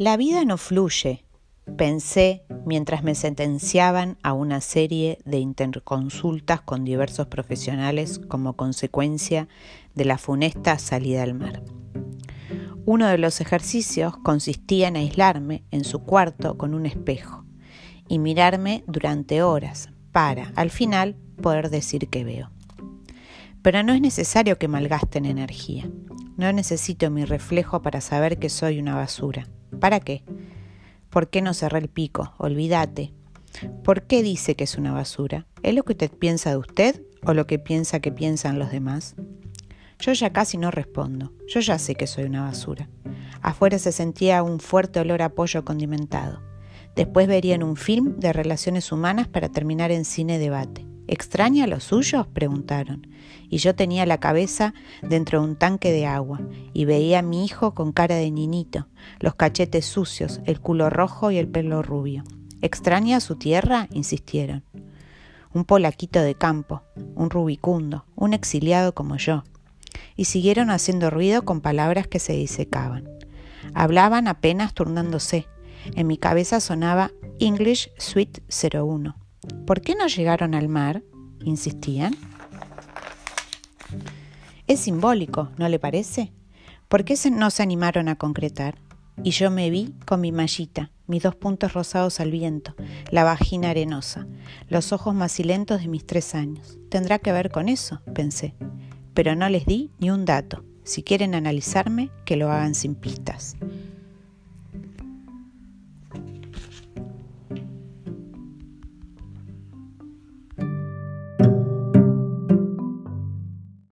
La vida no fluye, pensé mientras me sentenciaban a una serie de interconsultas con diversos profesionales como consecuencia de la funesta salida al mar. Uno de los ejercicios consistía en aislarme en su cuarto con un espejo y mirarme durante horas para, al final, poder decir que veo. Pero no es necesario que malgasten energía. No necesito mi reflejo para saber que soy una basura. ¿Para qué? ¿Por qué no cerré el pico? Olvídate. ¿Por qué dice que es una basura? ¿Es lo que usted piensa de usted o lo que piensa que piensan los demás? Yo ya casi no respondo. Yo ya sé que soy una basura. Afuera se sentía un fuerte olor a pollo condimentado. Después verían un film de relaciones humanas para terminar en cine debate. ¿Extraña a los suyos? preguntaron. Y yo tenía la cabeza dentro de un tanque de agua y veía a mi hijo con cara de niñito, los cachetes sucios, el culo rojo y el pelo rubio. ¿Extraña a su tierra? insistieron. Un polaquito de campo, un rubicundo, un exiliado como yo. Y siguieron haciendo ruido con palabras que se disecaban. Hablaban apenas turnándose. En mi cabeza sonaba English Suite 01. ¿Por qué no llegaron al mar? insistían. Es simbólico, ¿no le parece? ¿Por qué no se animaron a concretar? Y yo me vi con mi mallita, mis dos puntos rosados al viento, la vagina arenosa, los ojos macilentos de mis tres años. ¿Tendrá que ver con eso? pensé. Pero no les di ni un dato. Si quieren analizarme, que lo hagan sin pistas.